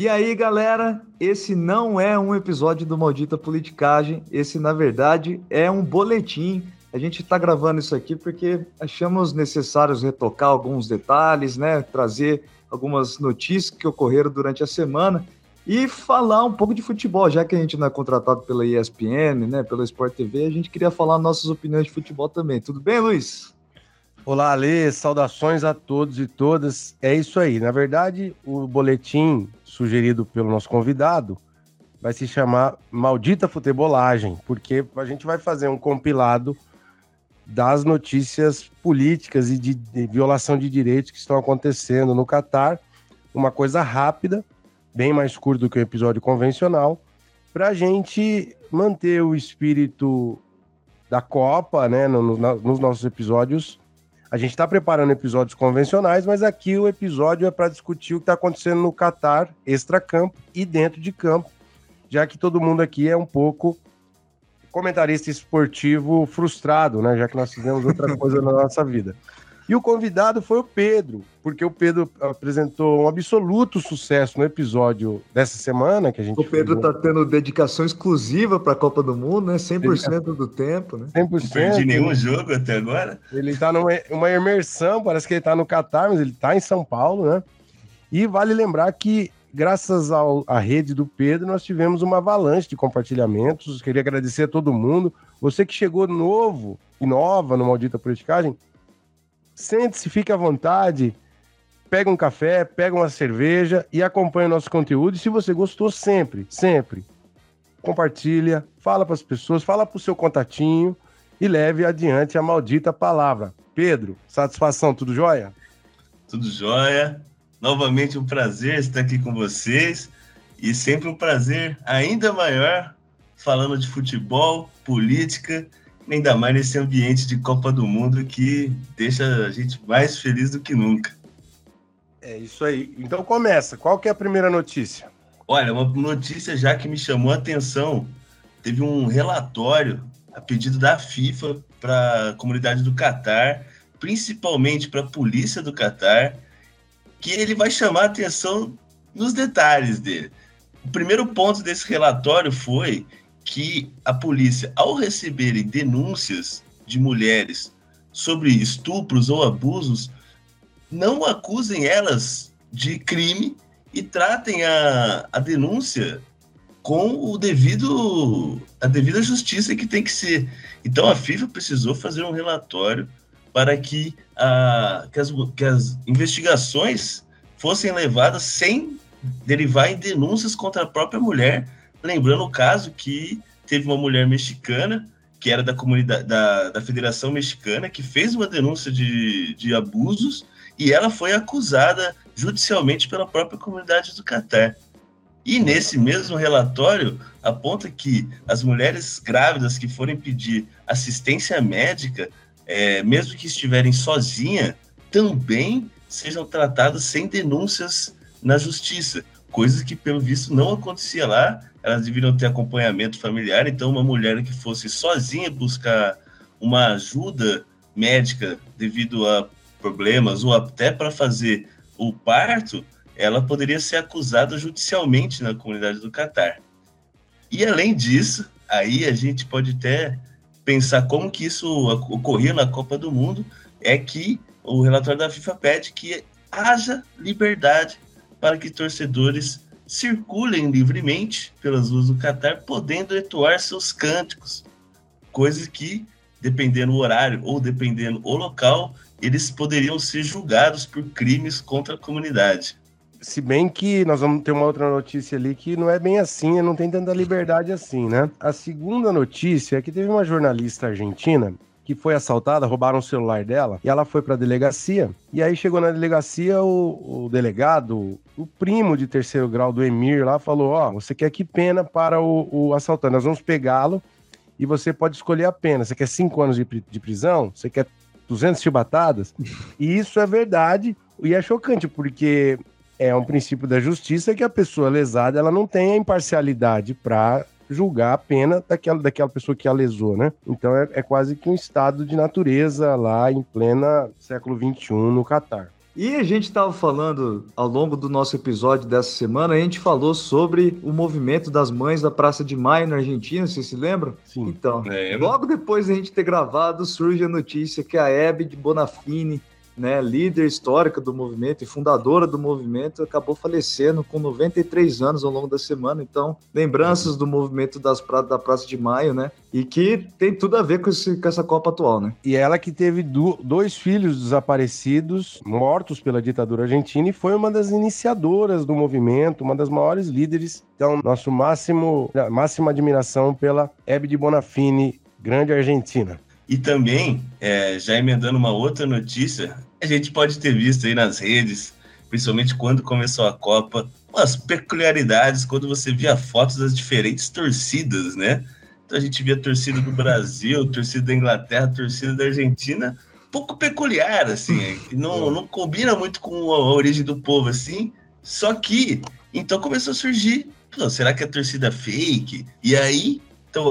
E aí, galera, esse não é um episódio do Maldita Politicagem, esse, na verdade, é um boletim. A gente está gravando isso aqui porque achamos necessários retocar alguns detalhes, né? Trazer algumas notícias que ocorreram durante a semana e falar um pouco de futebol, já que a gente não é contratado pela ESPN, né, pela Sport TV, a gente queria falar nossas opiniões de futebol também. Tudo bem, Luiz? Olá, Alê, saudações a todos e todas. É isso aí. Na verdade, o boletim sugerido pelo nosso convidado vai se chamar Maldita Futebolagem, porque a gente vai fazer um compilado das notícias políticas e de, de violação de direitos que estão acontecendo no Catar. Uma coisa rápida, bem mais curto do que o episódio convencional, para a gente manter o espírito da Copa, né, no, no, nos nossos episódios. A gente está preparando episódios convencionais, mas aqui o episódio é para discutir o que está acontecendo no Catar, extra-campo e dentro de campo, já que todo mundo aqui é um pouco comentarista esportivo frustrado, né? Já que nós fizemos outra coisa na nossa vida. E o convidado foi o Pedro, porque o Pedro apresentou um absoluto sucesso no episódio dessa semana que a gente. O Pedro está tendo dedicação exclusiva para a Copa do Mundo, né? 100% dedicação. do tempo, né? 100%. Não perdi nenhum jogo até agora. Ele está numa uma imersão, parece que ele está no Catar, mas ele está em São Paulo, né? E vale lembrar que graças ao, à rede do Pedro, nós tivemos uma avalanche de compartilhamentos. Queria agradecer a todo mundo. Você que chegou novo e nova no Maldita Politicagem, sente-se, fique à vontade, pega um café, pega uma cerveja e acompanha o nosso conteúdo. E se você gostou, sempre, sempre, compartilha, fala para as pessoas, fala para o seu contatinho e leve adiante a maldita palavra. Pedro, satisfação, tudo jóia? Tudo jóia. Novamente um prazer estar aqui com vocês e sempre um prazer ainda maior falando de futebol, política ainda mais nesse ambiente de Copa do Mundo que deixa a gente mais feliz do que nunca. É isso aí. Então começa. Qual que é a primeira notícia? Olha, uma notícia já que me chamou a atenção. Teve um relatório a pedido da FIFA para a comunidade do Catar, principalmente para a polícia do Catar, que ele vai chamar a atenção nos detalhes dele. O primeiro ponto desse relatório foi que a polícia, ao receberem denúncias de mulheres sobre estupros ou abusos, não acusem elas de crime e tratem a, a denúncia com o devido a devida justiça que tem que ser. Então a FIFA precisou fazer um relatório para que, a, que, as, que as investigações fossem levadas sem derivar em denúncias contra a própria mulher, Lembrando o caso que teve uma mulher mexicana, que era da comunidade da, da Federação Mexicana, que fez uma denúncia de, de abusos e ela foi acusada judicialmente pela própria comunidade do Catar. E nesse mesmo relatório aponta que as mulheres grávidas que forem pedir assistência médica, é, mesmo que estiverem sozinhas, também sejam tratadas sem denúncias na justiça, coisas que pelo visto não acontecia lá elas deveriam ter acompanhamento familiar. Então, uma mulher que fosse sozinha buscar uma ajuda médica devido a problemas ou até para fazer o parto, ela poderia ser acusada judicialmente na comunidade do Catar. E além disso, aí a gente pode até pensar como que isso ocorria na Copa do Mundo, é que o relatório da FIFA pede que haja liberdade para que torcedores circulem livremente pelas ruas do Catar, podendo entoar seus cânticos, coisas que, dependendo do horário ou dependendo o local, eles poderiam ser julgados por crimes contra a comunidade. Se bem que nós vamos ter uma outra notícia ali que não é bem assim, não tem tanta liberdade assim, né? A segunda notícia é que teve uma jornalista argentina que foi assaltada, roubaram o celular dela, e ela foi para a delegacia. E aí chegou na delegacia o, o, delegado, o primo de terceiro grau do Emir lá, falou: Ó, oh, você quer que pena para o, o assaltante? Nós vamos pegá-lo e você pode escolher a pena. Você quer cinco anos de, de prisão? Você quer 200 chibatadas? E isso é verdade e é chocante, porque é um princípio da justiça que a pessoa lesada ela não tem a imparcialidade para julgar a pena daquela, daquela pessoa que a lesou, né? Então é, é quase que um estado de natureza lá em plena século XXI no Catar. E a gente estava falando ao longo do nosso episódio dessa semana, a gente falou sobre o movimento das mães da Praça de Maio na Argentina, vocês se lembram? Sim. Então, logo depois da gente ter gravado, surge a notícia que a Hebe de Bonafini né, líder histórica do movimento e fundadora do movimento, acabou falecendo com 93 anos ao longo da semana. Então, lembranças do movimento das pra, da Praça de Maio, né? E que tem tudo a ver com, esse, com essa Copa atual, né? E ela que teve do, dois filhos desaparecidos, mortos pela ditadura argentina, e foi uma das iniciadoras do movimento, uma das maiores líderes. Então, nosso máximo, máxima admiração pela Hebe de Bonafini, grande argentina. E também, é, já emendando uma outra notícia, a gente pode ter visto aí nas redes, principalmente quando começou a Copa, umas peculiaridades quando você via fotos das diferentes torcidas, né? Então a gente via a torcida do Brasil, torcida da Inglaterra, torcida da Argentina, pouco peculiar, assim, não, não combina muito com a origem do povo, assim. Só que, então começou a surgir, será que é torcida fake? E aí, então,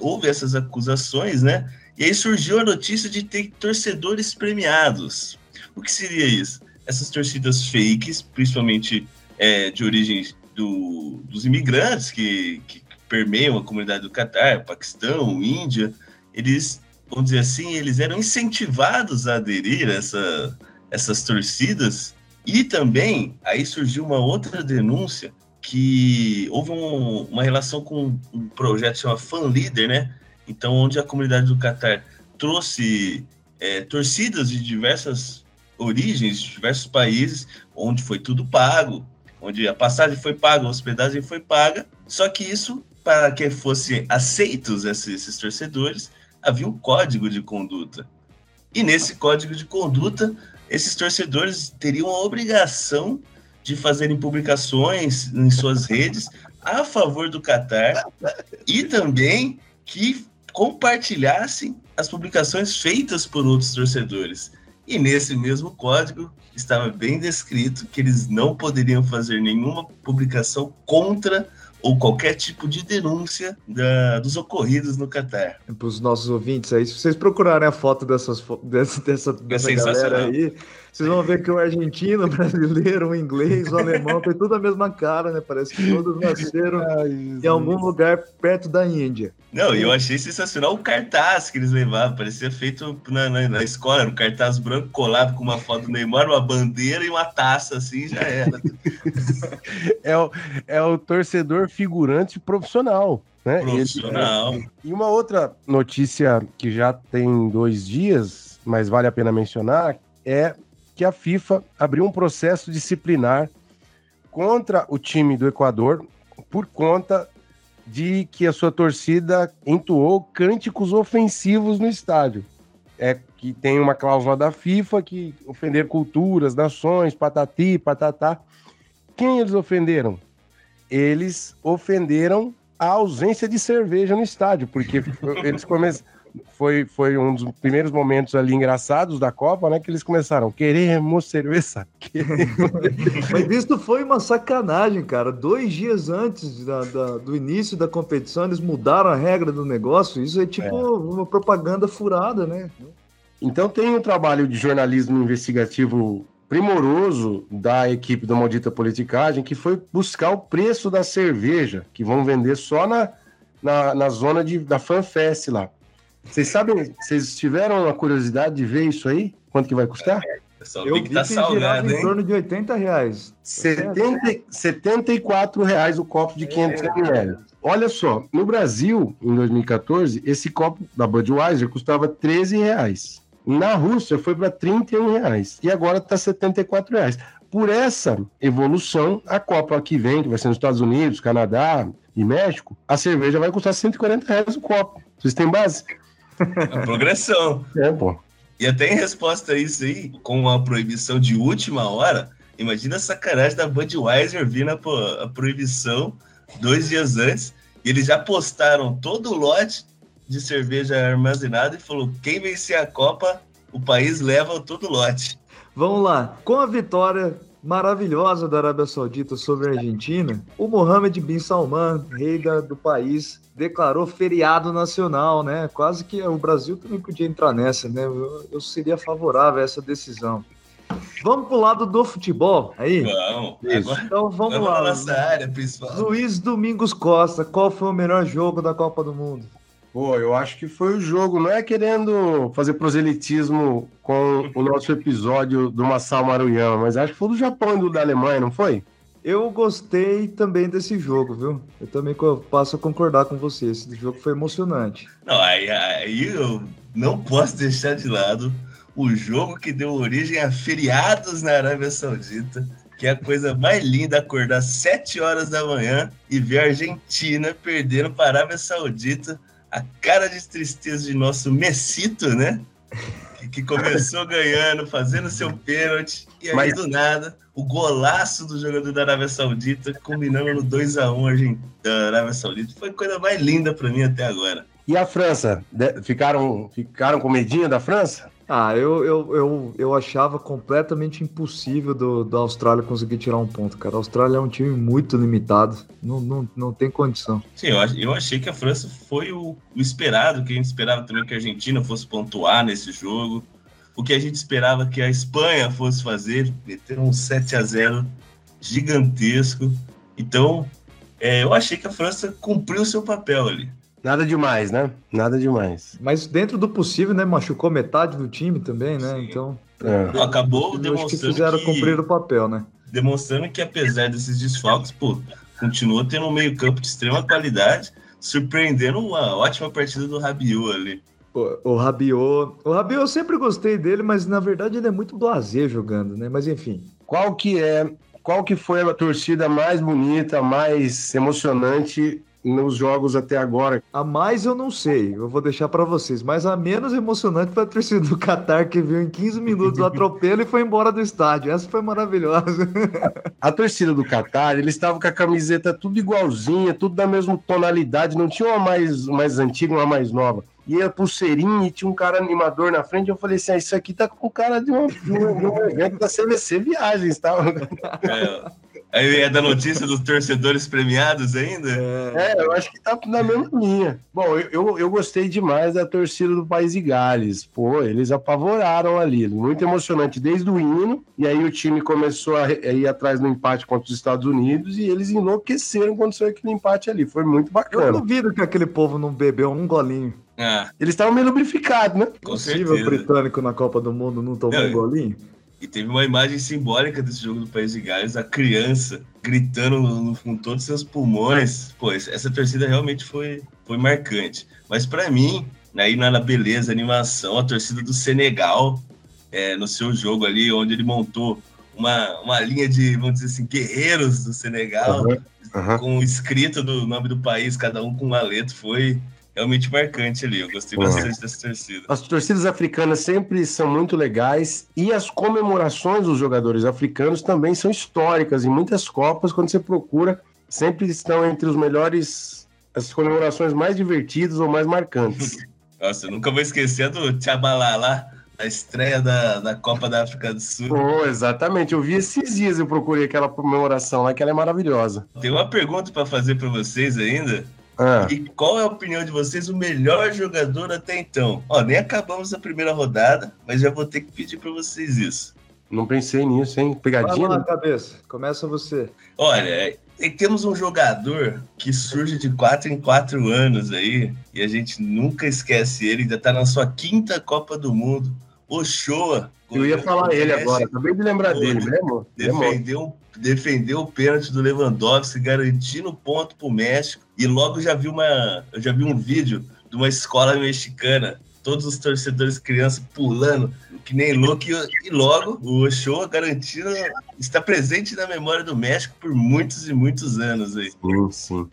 houve essas acusações, né? E aí surgiu a notícia de ter torcedores premiados. O que seria isso? Essas torcidas fakes, principalmente é, de origem do, dos imigrantes que, que permeiam a comunidade do Catar, Paquistão, Índia, eles, vamos dizer assim, eles eram incentivados a aderir a essa, essas torcidas. E também, aí surgiu uma outra denúncia que houve um, uma relação com um projeto chamado Fan Leader, né? Então, onde a comunidade do Catar trouxe é, torcidas de diversas origens, de diversos países, onde foi tudo pago, onde a passagem foi paga, a hospedagem foi paga, só que isso, para que fossem aceitos esses, esses torcedores, havia um código de conduta. E nesse código de conduta, esses torcedores teriam a obrigação de fazerem publicações em suas redes a favor do Catar e também que compartilhassem as publicações feitas por outros torcedores. E nesse mesmo código estava bem descrito que eles não poderiam fazer nenhuma publicação contra ou qualquer tipo de denúncia da, dos ocorridos no Catar. Para os nossos ouvintes aí, se vocês procurarem a foto dessas, dessa, dessa, é dessa galera aí, vocês vão ver que o argentino, o brasileiro, o inglês, o alemão, tem tudo a mesma cara, né? Parece que todos nasceram Ai, em algum lugar perto da Índia. Não, e eu achei sensacional o cartaz que eles levavam. Parecia feito na, na, na escola, um cartaz branco colado com uma foto do Neymar, uma bandeira e uma taça, assim, já era. é, o, é o torcedor figurante profissional. Né? Profissional. Ele, é, e uma outra notícia que já tem dois dias, mas vale a pena mencionar, é que a FIFA abriu um processo disciplinar contra o time do Equador por conta de que a sua torcida entoou cânticos ofensivos no estádio. É que tem uma cláusula da FIFA que ofender culturas, nações, patati, patatá. Quem eles ofenderam? Eles ofenderam a ausência de cerveja no estádio, porque eles começaram foi, foi um dos primeiros momentos ali engraçados da Copa, né? Que eles começaram, queremos cerveja. Mas isso foi uma sacanagem, cara. Dois dias antes da, da, do início da competição, eles mudaram a regra do negócio. Isso é tipo é. uma propaganda furada, né? Então tem um trabalho de jornalismo investigativo primoroso da equipe do Maldita Politicagem, que foi buscar o preço da cerveja, que vão vender só na, na, na zona de, da FanFest lá. Vocês sabem, vocês tiveram a curiosidade de ver isso aí? Quanto que vai custar? É, eu vi que tá salgado, hein? em torno de 80 reais. 70, 74 reais o copo de 500 ml. Olha só, no Brasil, em 2014, esse copo da Budweiser custava 13 reais. Na Rússia foi para 31 reais. E agora está 74 reais. Por essa evolução, a Copa que vem, que vai ser nos Estados Unidos, Canadá e México, a cerveja vai custar 140 reais o copo. Vocês têm base? A progressão. É, pô. E até em resposta a isso aí, com a proibição de última hora, imagina a sacanagem da Budweiser vir na a proibição dois dias antes, e eles já postaram todo o lote de cerveja armazenada e falou: quem vencer a Copa, o país leva todo o lote. Vamos lá. Com a vitória maravilhosa da Arábia Saudita sobre a Argentina, o Mohammed bin Salman, rei da, do país, declarou feriado nacional, né? Quase que o Brasil também podia entrar nessa, né? Eu, eu seria favorável a essa decisão. Vamos pro lado do futebol aí? Vamos. Agora, então vamos, vamos lá. nossa área principal. Luiz Domingos Costa, qual foi o melhor jogo da Copa do Mundo? Pô, eu acho que foi o jogo. Não é querendo fazer proselitismo com o nosso episódio do Massal Maruyama, mas acho que foi do Japão e do da Alemanha, não foi? Eu gostei também desse jogo, viu? Eu também passo a concordar com você. Esse jogo foi emocionante. Não, aí, aí eu não posso deixar de lado o jogo que deu origem a feriados na Arábia Saudita, que é a coisa mais linda acordar às 7 horas da manhã e ver a Argentina perdendo para a Arábia Saudita. A cara de tristeza de nosso Messito, né? Que, começou ganhando, fazendo seu pênalti, e aí Mas... do nada, o golaço do jogador da Arábia Saudita, combinando no 2x1 da Arábia Saudita. Foi a coisa mais linda para mim até agora. E a França? Ficaram, ficaram com medinho da França? Ah, eu, eu, eu, eu achava completamente impossível do, da Austrália conseguir tirar um ponto, cara. A Austrália é um time muito limitado, não, não, não tem condição. Sim, eu, eu achei que a França foi o, o esperado, que a gente esperava também que a Argentina fosse pontuar nesse jogo. O que a gente esperava que a Espanha fosse fazer, meter um 7 a 0 gigantesco. Então, é, eu achei que a França cumpriu o seu papel ali. Nada demais, né? Nada demais. Mas dentro do possível, né? Machucou metade do time também, né? Sim. Então. É. Acabou demonstrando. Acho que fizeram que, cumprir o papel, né? Demonstrando que, apesar desses desfalques, pô, continua tendo um meio-campo de extrema qualidade, surpreendendo uma ótima partida do Rabiot ali. O, o Rabiot. O Rabiot eu sempre gostei dele, mas na verdade ele é muito blazer jogando, né? Mas enfim. Qual que é. Qual que foi a torcida mais bonita, mais emocionante nos jogos até agora. A mais eu não sei, eu vou deixar para vocês, mas a menos emocionante foi a torcida do Qatar que viu em 15 minutos o atropelo e foi embora do estádio. Essa foi maravilhosa. A torcida do Qatar, eles estavam com a camiseta tudo igualzinha, tudo da mesma tonalidade, não tinha uma mais, mais antiga, uma mais nova e a pulseirinha, e tinha um cara animador na frente. Eu falei assim: ah, Isso aqui tá com cara de um, de um, de um evento da CVC Viagens, tá? É, Aí é da notícia dos torcedores premiados ainda? É, eu acho que tá na mesma linha. Bom, eu, eu, gostei demais da torcida do País de Gales. Pô, eles apavoraram ali. Muito emocionante desde o hino. E aí o time começou a ir atrás no empate contra os Estados Unidos e eles enlouqueceram quando saiu aquele empate ali. Foi muito bacana. Eu duvido que aquele povo não bebeu um golinho. É. Eles estavam meio lubrificados, né? Com Possível certeza. britânico na Copa do Mundo não tomou um golinho? E teve uma imagem simbólica desse jogo do País de Gales, a criança gritando no, no, com todos os seus pulmões. Pô, essa torcida realmente foi, foi marcante. Mas para mim, aí na beleza, animação, a torcida do Senegal, é, no seu jogo ali, onde ele montou uma, uma linha de, vamos dizer assim, guerreiros do Senegal, uhum, uhum. com o escrito do nome do país, cada um com um aleto, foi realmente marcante ali. Eu gostei uhum. bastante dessa torcida. As torcidas africanas sempre são muito legais e as comemorações dos jogadores africanos também são históricas. Em muitas Copas, quando você procura, sempre estão entre os melhores, as comemorações mais divertidas ou mais marcantes. Nossa, eu nunca vou esquecer do Tchabalala. A estreia da, da Copa da África do Sul. Oh, exatamente. Eu vi esses dias, eu procurei aquela comemoração lá, que ela é maravilhosa. Tem uma pergunta para fazer para vocês ainda. Ah. E qual é a opinião de vocês, o melhor jogador até então? Ó, nem acabamos a primeira rodada, mas já vou ter que pedir para vocês isso. Não pensei nisso, hein? Pegadinha? Vai lá, cabeça. Começa você. Olha, temos um jogador que surge de quatro em quatro anos aí, e a gente nunca esquece ele, ainda tá na sua quinta Copa do Mundo. Ochoa. Eu ia falar ele agora, acabei de lembrar dele, mesmo. Defendeu, defendeu o pênalti do Lewandowski, garantindo ponto pro México. E logo já vi uma, eu já vi um vídeo de uma escola mexicana, todos os torcedores crianças pulando, que nem louco, e logo o Ochoa garantindo está presente na memória do México por muitos e muitos anos aí. Sim, sim.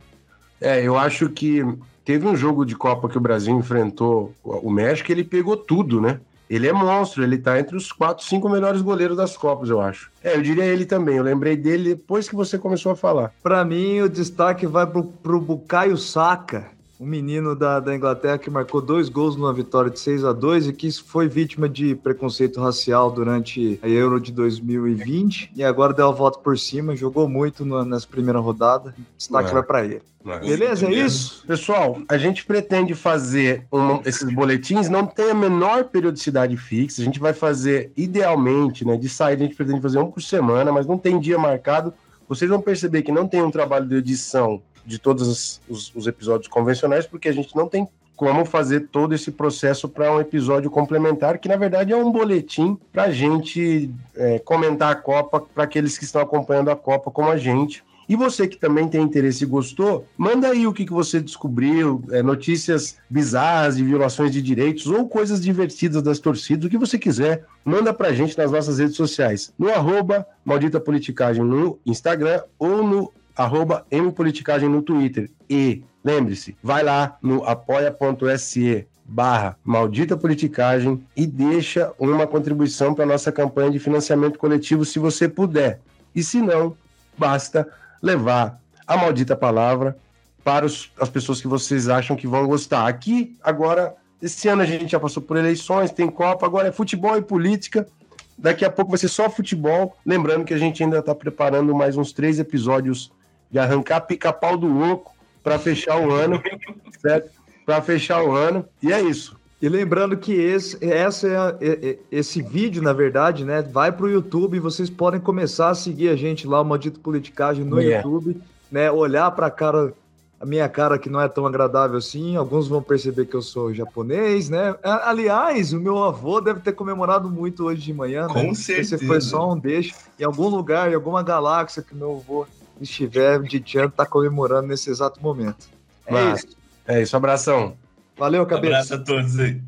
É, eu acho que teve um jogo de Copa que o Brasil enfrentou o México, ele pegou tudo, né? Ele é monstro, ele tá entre os quatro, cinco melhores goleiros das Copas, eu acho. É, eu diria ele também. Eu lembrei dele depois que você começou a falar. Para mim, o destaque vai pro, pro Bucaio Saka, um menino da, da Inglaterra que marcou dois gols numa vitória de 6 a 2 e que foi vítima de preconceito racial durante a Euro de 2020 e agora deu a volta por cima, jogou muito no, nessa primeira rodada. Destaque é. vai para ele. É. Beleza, é isso? Pessoal, a gente pretende fazer um, esses boletins, não tem a menor periodicidade fixa, a gente vai fazer idealmente, né, de sair, a gente pretende fazer um por semana, mas não tem dia marcado. Vocês vão perceber que não tem um trabalho de edição de todos os, os episódios convencionais, porque a gente não tem como fazer todo esse processo para um episódio complementar, que na verdade é um boletim para a gente é, comentar a Copa, para aqueles que estão acompanhando a Copa como a gente. E você que também tem interesse e gostou, manda aí o que, que você descobriu, é, notícias bizarras de violações de direitos ou coisas divertidas das torcidas, o que você quiser, manda pra gente nas nossas redes sociais, no arroba Maldita Politicagem no Instagram ou no arroba mpoliticagem no Twitter. E lembre-se, vai lá no apoia.se barra maldita politicagem e deixa uma contribuição para nossa campanha de financiamento coletivo se você puder. E se não, basta levar a maldita palavra para os, as pessoas que vocês acham que vão gostar. Aqui, agora, esse ano a gente já passou por eleições, tem Copa, agora é futebol e política. Daqui a pouco vai ser só futebol. Lembrando que a gente ainda está preparando mais uns três episódios de arrancar pica-pau do louco para fechar o ano, certo? Para fechar o ano. E é isso. E lembrando que esse, essa é, é, é esse vídeo, na verdade, né, vai para o YouTube e vocês podem começar a seguir a gente lá, o Maldito Politicagem, no yeah. YouTube, né, olhar para a cara, a minha cara que não é tão agradável assim, alguns vão perceber que eu sou japonês, né? Aliás, o meu avô deve ter comemorado muito hoje de manhã, né? Com certeza. Esse foi só um deixo, em algum lugar, em alguma galáxia que meu avô estiver de Tchan tá comemorando nesse exato momento. É Mas, isso. É isso, abração. Valeu, cabeça. Abraço a todos aí.